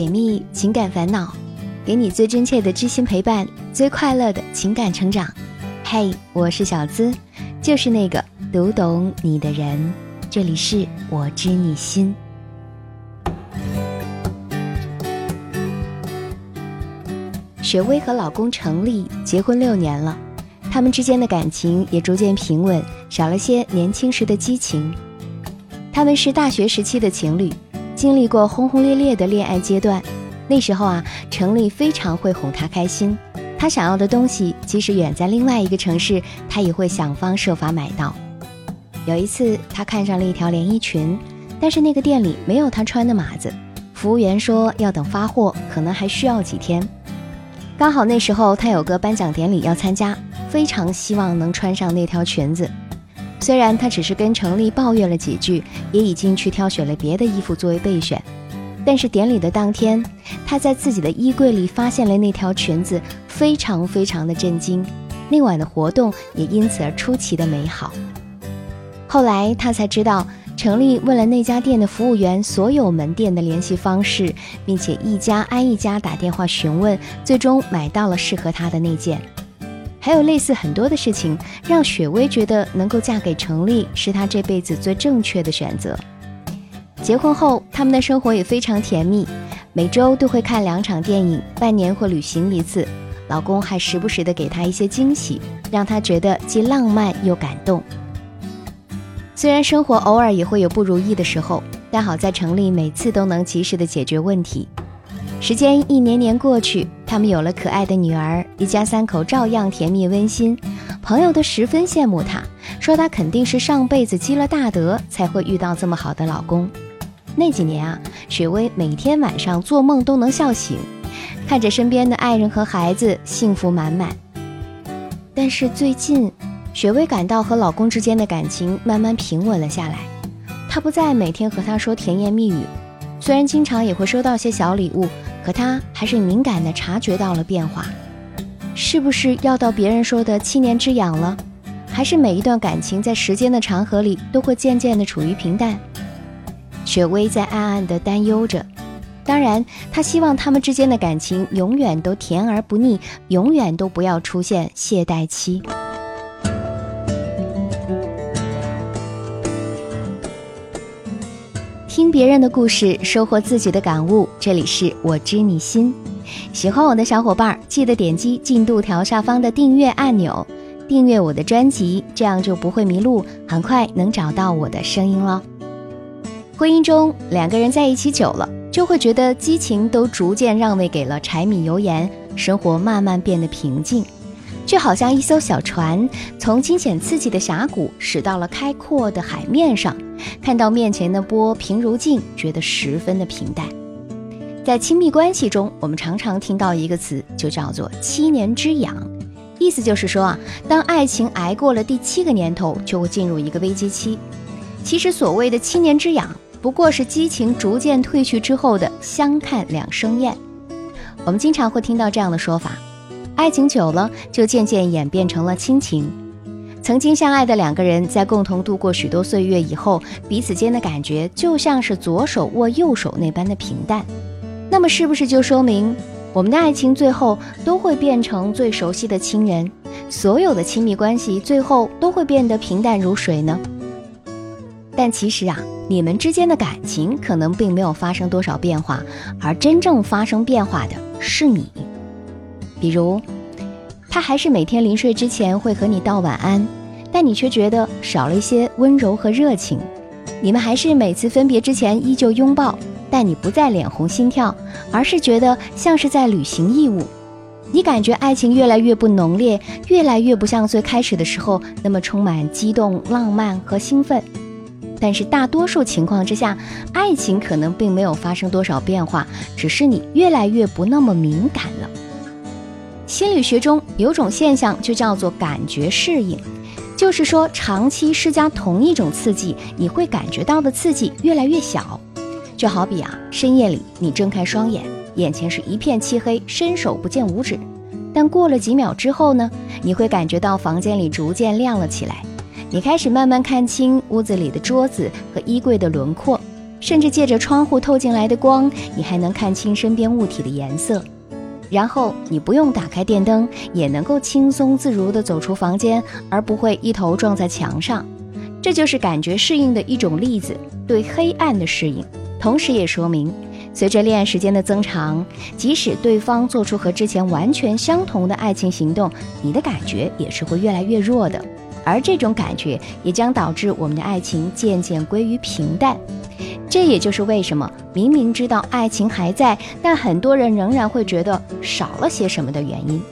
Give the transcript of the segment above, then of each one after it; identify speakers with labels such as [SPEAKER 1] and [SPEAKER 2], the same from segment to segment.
[SPEAKER 1] 解密情感烦恼，给你最真切的知心陪伴，最快乐的情感成长。嘿，我是小资，就是那个读懂你的人。这里是我知你心。雪薇和老公程立结婚六年了，他们之间的感情也逐渐平稳，少了些年轻时的激情。他们是大学时期的情侣。经历过轰轰烈烈的恋爱阶段，那时候啊，程立非常会哄她开心。她想要的东西，即使远在另外一个城市，他也会想方设法买到。有一次，他看上了一条连衣裙，但是那个店里没有他穿的码子，服务员说要等发货，可能还需要几天。刚好那时候他有个颁奖典礼要参加，非常希望能穿上那条裙子。虽然他只是跟程立抱怨了几句，也已经去挑选了别的衣服作为备选，但是典礼的当天，他在自己的衣柜里发现了那条裙子，非常非常的震惊。那晚的活动也因此而出奇的美好。后来他才知道，程立问了那家店的服务员所有门店的联系方式，并且一家挨一家打电话询问，最终买到了适合他的那件。还有类似很多的事情，让雪薇觉得能够嫁给程立是她这辈子最正确的选择。结婚后，他们的生活也非常甜蜜，每周都会看两场电影，半年会旅行一次。老公还时不时的给她一些惊喜，让她觉得既浪漫又感动。虽然生活偶尔也会有不如意的时候，但好在程立每次都能及时的解决问题。时间一年年过去，他们有了可爱的女儿，一家三口照样甜蜜温馨。朋友都十分羡慕她，说她肯定是上辈子积了大德，才会遇到这么好的老公。那几年啊，雪薇每天晚上做梦都能笑醒，看着身边的爱人和孩子幸福满满。但是最近，雪薇感到和老公之间的感情慢慢平稳了下来，他不再每天和她说甜言蜜语，虽然经常也会收到些小礼物。可他还是敏感地察觉到了变化，是不是要到别人说的七年之痒了？还是每一段感情在时间的长河里都会渐渐地处于平淡？雪薇在暗暗地担忧着。当然，她希望他们之间的感情永远都甜而不腻，永远都不要出现懈怠期。听别人的故事，收获自己的感悟。这里是我知你心，喜欢我的小伙伴记得点击进度条下方的订阅按钮，订阅我的专辑，这样就不会迷路，很快能找到我的声音了。婚姻中，两个人在一起久了，就会觉得激情都逐渐让位给了柴米油盐，生活慢慢变得平静。就好像一艘小船从惊险刺激的峡谷驶到了开阔的海面上，看到面前的波平如镜，觉得十分的平淡。在亲密关系中，我们常常听到一个词，就叫做“七年之痒”，意思就是说啊，当爱情挨过了第七个年头，就会进入一个危机期。其实所谓的“七年之痒”，不过是激情逐渐褪去之后的相看两生厌。我们经常会听到这样的说法。爱情久了，就渐渐演变成了亲情。曾经相爱的两个人，在共同度过许多岁月以后，彼此间的感觉就像是左手握右手那般的平淡。那么，是不是就说明我们的爱情最后都会变成最熟悉的亲人？所有的亲密关系最后都会变得平淡如水呢？但其实啊，你们之间的感情可能并没有发生多少变化，而真正发生变化的是你。比如，他还是每天临睡之前会和你道晚安，但你却觉得少了一些温柔和热情。你们还是每次分别之前依旧拥抱，但你不再脸红心跳，而是觉得像是在履行义务。你感觉爱情越来越不浓烈，越来越不像最开始的时候那么充满激动、浪漫和兴奋。但是大多数情况之下，爱情可能并没有发生多少变化，只是你越来越不那么敏感了。心理学中有种现象，就叫做感觉适应，就是说长期施加同一种刺激，你会感觉到的刺激越来越小。就好比啊，深夜里你睁开双眼，眼前是一片漆黑，伸手不见五指。但过了几秒之后呢，你会感觉到房间里逐渐亮了起来，你开始慢慢看清屋子里的桌子和衣柜的轮廓，甚至借着窗户透进来的光，你还能看清身边物体的颜色。然后你不用打开电灯，也能够轻松自如地走出房间，而不会一头撞在墙上。这就是感觉适应的一种例子，对黑暗的适应。同时也说明，随着恋爱时间的增长，即使对方做出和之前完全相同的爱情行动，你的感觉也是会越来越弱的。而这种感觉也将导致我们的爱情渐渐归于平淡。这也就是为什么明明知道爱情还在，但很多人仍然会觉得少了些什么的原因。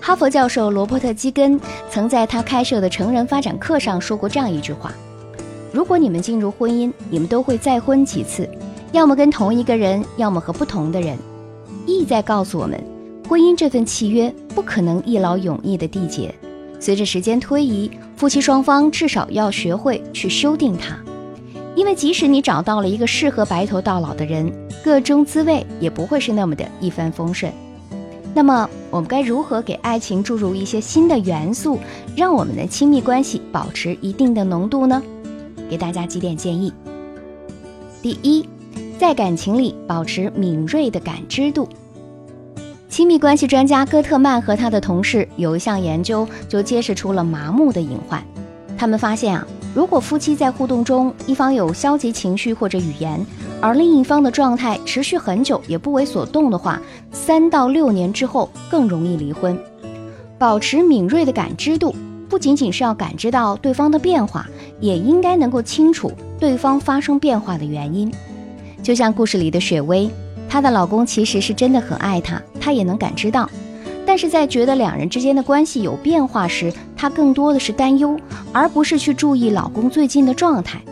[SPEAKER 1] 哈佛教授罗伯特·基根曾在他开设的成人发展课上说过这样一句话：“如果你们进入婚姻，你们都会再婚几次，要么跟同一个人，要么和不同的人。意在告诉我们，婚姻这份契约不可能一劳永逸的缔结。随着时间推移，夫妻双方至少要学会去修订它。”因为即使你找到了一个适合白头到老的人，个中滋味也不会是那么的一帆风顺。那么，我们该如何给爱情注入一些新的元素，让我们的亲密关系保持一定的浓度呢？给大家几点建议。第一，在感情里保持敏锐的感知度。亲密关系专家戈特曼和他的同事有一项研究就揭示出了麻木的隐患。他们发现啊。如果夫妻在互动中，一方有消极情绪或者语言，而另一方的状态持续很久也不为所动的话，三到六年之后更容易离婚。保持敏锐的感知度，不仅仅是要感知到对方的变化，也应该能够清楚对方发生变化的原因。就像故事里的雪薇，她的老公其实是真的很爱她，她也能感知到。是在觉得两人之间的关系有变化时，她更多的是担忧，而不是去注意老公最近的状态。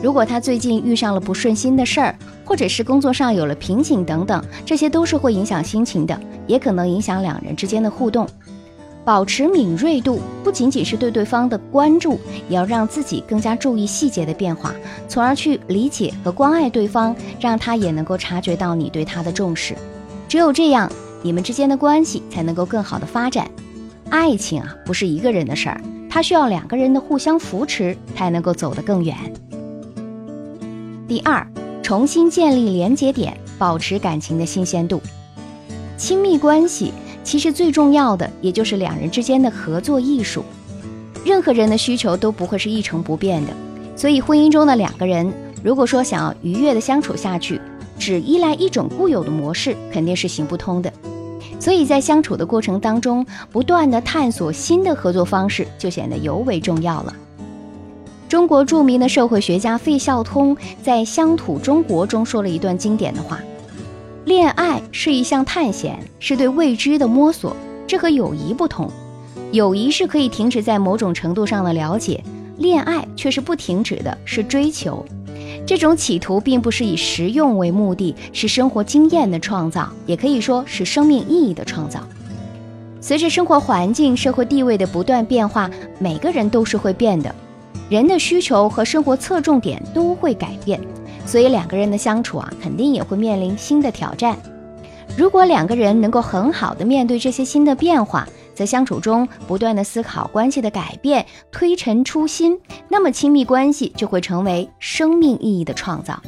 [SPEAKER 1] 如果她最近遇上了不顺心的事儿，或者是工作上有了瓶颈等等，这些都是会影响心情的，也可能影响两人之间的互动。保持敏锐度，不仅仅是对对方的关注，也要让自己更加注意细节的变化，从而去理解和关爱对方，让他也能够察觉到你对他的重视。只有这样。你们之间的关系才能够更好的发展。爱情啊，不是一个人的事儿，它需要两个人的互相扶持，才能够走得更远。第二，重新建立连接点，保持感情的新鲜度。亲密关系其实最重要的，也就是两人之间的合作艺术。任何人的需求都不会是一成不变的，所以婚姻中的两个人，如果说想要愉悦的相处下去，只依赖一种固有的模式，肯定是行不通的。所以在相处的过程当中，不断的探索新的合作方式，就显得尤为重要了。中国著名的社会学家费孝通在《乡土中国》中说了一段经典的话：“恋爱是一项探险，是对未知的摸索。这和友谊不同，友谊是可以停止在某种程度上的了解，恋爱却是不停止的，是追求。”这种企图并不是以实用为目的，是生活经验的创造，也可以说是生命意义的创造。随着生活环境、社会地位的不断变化，每个人都是会变的，人的需求和生活侧重点都会改变，所以两个人的相处啊，肯定也会面临新的挑战。如果两个人能够很好的面对这些新的变化，在相处中不断的思考关系的改变，推陈出新，那么亲密关系就会成为生命意义的创造。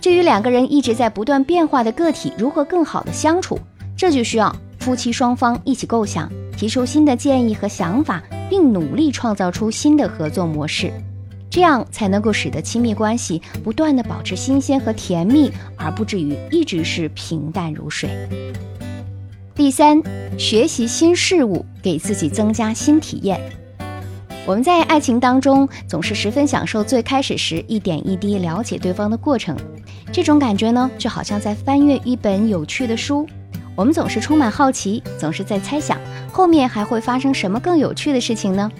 [SPEAKER 1] 至于两个人一直在不断变化的个体如何更好的相处，这就需要夫妻双方一起构想，提出新的建议和想法，并努力创造出新的合作模式，这样才能够使得亲密关系不断的保持新鲜和甜蜜，而不至于一直是平淡如水。第三，学习新事物，给自己增加新体验。我们在爱情当中总是十分享受最开始时一点一滴了解对方的过程，这种感觉呢，就好像在翻阅一本有趣的书。我们总是充满好奇，总是在猜想后面还会发生什么更有趣的事情呢？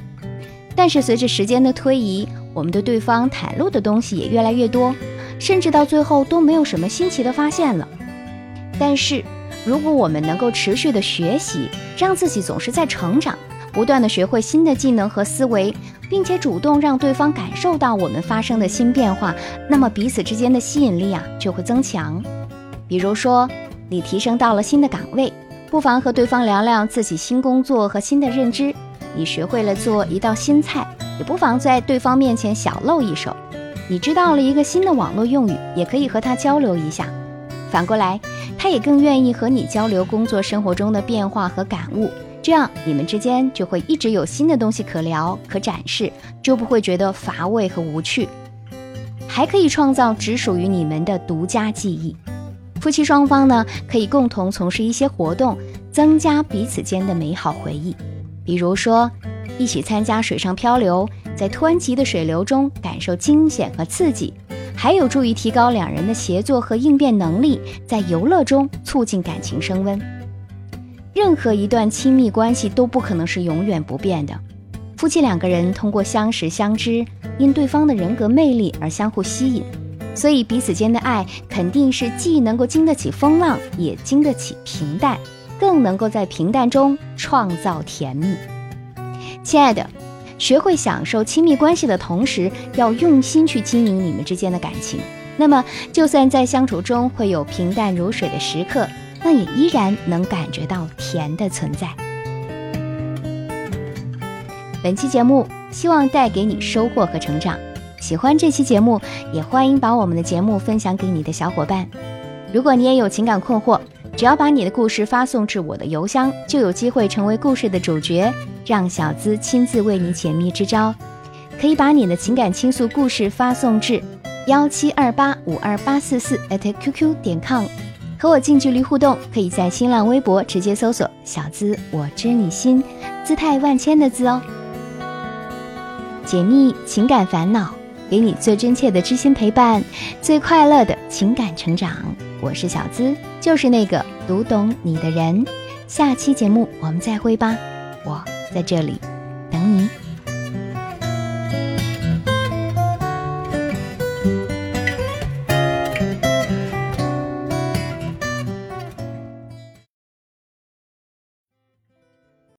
[SPEAKER 1] 但是随着时间的推移，我们对对方袒露的东西也越来越多，甚至到最后都没有什么新奇的发现了。但是。如果我们能够持续的学习，让自己总是在成长，不断的学会新的技能和思维，并且主动让对方感受到我们发生的新变化，那么彼此之间的吸引力啊就会增强。比如说，你提升到了新的岗位，不妨和对方聊聊自己新工作和新的认知；你学会了做一道新菜，也不妨在对方面前小露一手。你知道了一个新的网络用语，也可以和他交流一下。反过来，他也更愿意和你交流工作生活中的变化和感悟，这样你们之间就会一直有新的东西可聊、可展示，就不会觉得乏味和无趣，还可以创造只属于你们的独家记忆。夫妻双方呢，可以共同从事一些活动，增加彼此间的美好回忆，比如说一起参加水上漂流，在湍急的水流中感受惊险和刺激。还有助于提高两人的协作和应变能力，在游乐中促进感情升温。任何一段亲密关系都不可能是永远不变的。夫妻两个人通过相识相知，因对方的人格魅力而相互吸引，所以彼此间的爱肯定是既能够经得起风浪，也经得起平淡，更能够在平淡中创造甜蜜。亲爱的。学会享受亲密关系的同时，要用心去经营你们之间的感情。那么，就算在相处中会有平淡如水的时刻，那也依然能感觉到甜的存在。本期节目希望带给你收获和成长。喜欢这期节目，也欢迎把我们的节目分享给你的小伙伴。如果你也有情感困惑，只要把你的故事发送至我的邮箱，就有机会成为故事的主角，让小资亲自为你解密支招。可以把你的情感倾诉故事发送至幺七二八五二八四四 @QQ 点 com，和我近距离互动。可以在新浪微博直接搜索“小资我知你心”，姿态万千的“资”哦。解密情感烦恼，给你最真切的知心陪伴，最快乐的情感成长。我是小资，就是那个读懂你的人。下期节目我们再会吧，我在这里等你。